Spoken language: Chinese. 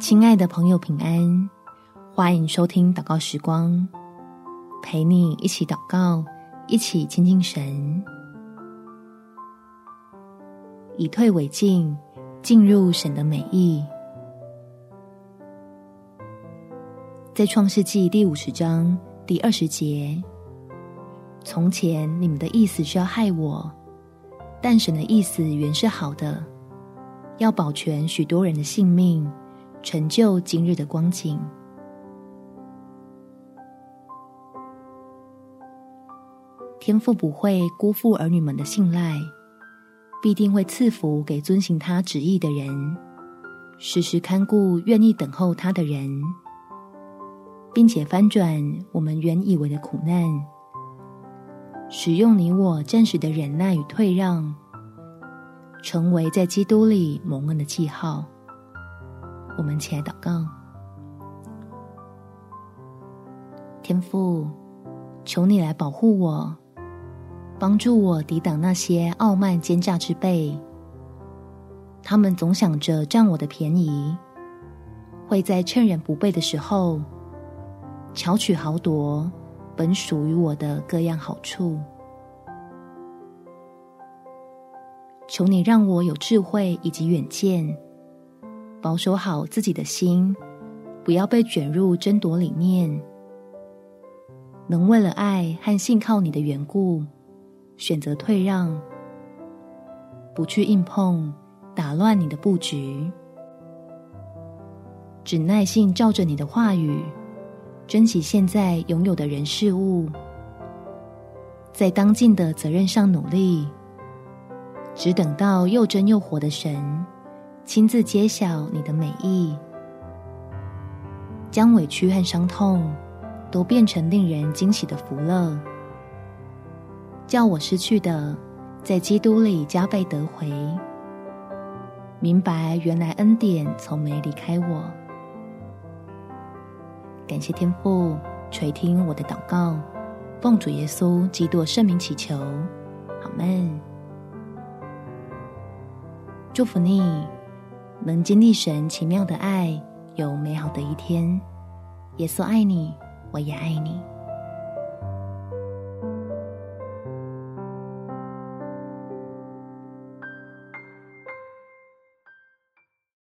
亲爱的朋友，平安！欢迎收听祷告时光，陪你一起祷告，一起亲近神，以退为进，进入神的美意。在创世纪第五十章第二十节，从前你们的意思是要害我，但神的意思原是好的，要保全许多人的性命，成就今日的光景。天父不会辜负儿女们的信赖，必定会赐福给遵行他旨意的人，时时看顾愿意等候他的人。并且翻转我们原以为的苦难，使用你我暂时的忍耐与退让，成为在基督里蒙恩的记号。我们起来祷告，天父，求你来保护我，帮助我抵挡那些傲慢奸诈之辈。他们总想着占我的便宜，会在趁人不备的时候，巧取豪夺本属于我的各样好处，求你让我有智慧以及远见，保守好自己的心，不要被卷入争夺里面，能为了爱和信靠你的缘故，选择退让，不去硬碰，打乱你的布局，只耐心照着你的话语。珍惜现在拥有的人事物，在当尽的责任上努力，只等到又真又活的神亲自揭晓你的美意，将委屈和伤痛都变成令人惊喜的福乐，叫我失去的在基督里加倍得回，明白原来恩典从没离开我。感谢天父垂听我的祷告，奉主耶稣基督圣名祈求，阿们。祝福你，能经历神奇妙的爱，有美好的一天。耶稣爱你，我也爱你。